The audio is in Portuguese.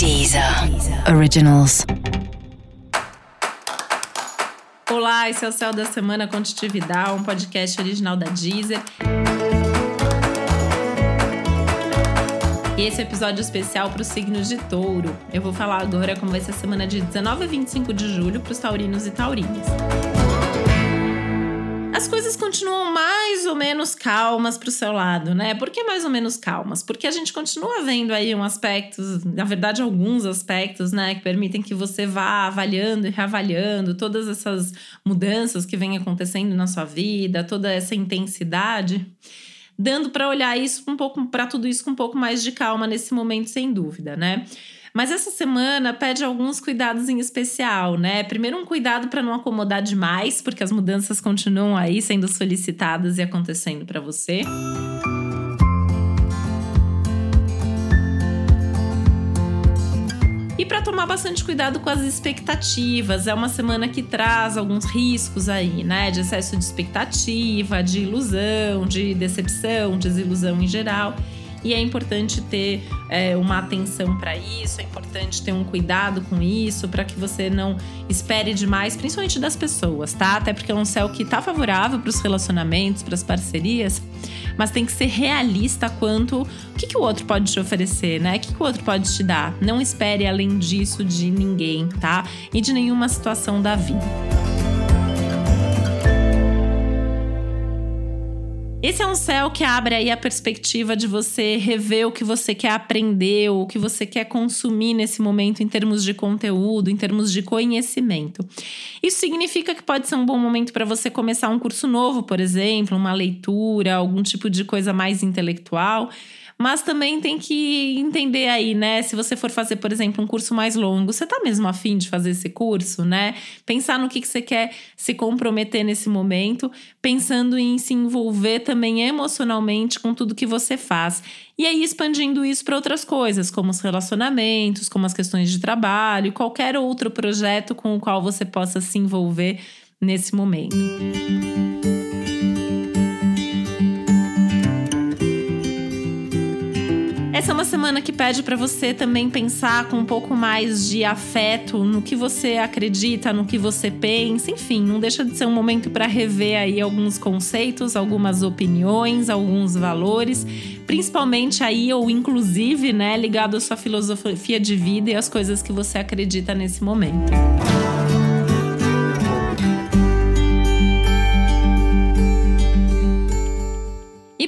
Deezer Originals. Olá, esse é o Céu da Semana Contitividade, um podcast original da Deezer. E esse é episódio especial para o signo de touro. Eu vou falar agora como vai ser a semana de 19 a 25 de julho para os taurinos e taurinas. As coisas continuam mais ou menos calmas para o seu lado, né? Por que mais ou menos calmas? Porque a gente continua vendo aí um aspecto, na verdade, alguns aspectos, né, que permitem que você vá avaliando e reavaliando todas essas mudanças que vêm acontecendo na sua vida, toda essa intensidade dando para olhar isso um pouco para tudo isso com um pouco mais de calma nesse momento, sem dúvida, né? Mas essa semana pede alguns cuidados em especial, né? Primeiro, um cuidado para não acomodar demais, porque as mudanças continuam aí sendo solicitadas e acontecendo para você. E para tomar bastante cuidado com as expectativas, é uma semana que traz alguns riscos aí, né? De excesso de expectativa, de ilusão, de decepção, desilusão em geral e é importante ter é, uma atenção para isso, é importante ter um cuidado com isso, para que você não espere demais, principalmente das pessoas, tá? Até porque é um céu que tá favorável para os relacionamentos, para as parcerias, mas tem que ser realista quanto o que, que o outro pode te oferecer, né? O que, que o outro pode te dar. Não espere além disso de ninguém, tá? E de nenhuma situação da vida. Esse é um céu que abre aí a perspectiva de você rever o que você quer aprender, o que você quer consumir nesse momento em termos de conteúdo, em termos de conhecimento. Isso significa que pode ser um bom momento para você começar um curso novo, por exemplo, uma leitura, algum tipo de coisa mais intelectual mas também tem que entender aí, né? Se você for fazer, por exemplo, um curso mais longo, você tá mesmo afim de fazer esse curso, né? Pensar no que, que você quer se comprometer nesse momento, pensando em se envolver também emocionalmente com tudo que você faz. E aí expandindo isso para outras coisas, como os relacionamentos, como as questões de trabalho, qualquer outro projeto com o qual você possa se envolver nesse momento. Essa é uma semana que pede para você também pensar com um pouco mais de afeto no que você acredita, no que você pensa, enfim, não deixa de ser um momento para rever aí alguns conceitos, algumas opiniões, alguns valores, principalmente aí ou inclusive, né, ligado à sua filosofia de vida e às coisas que você acredita nesse momento.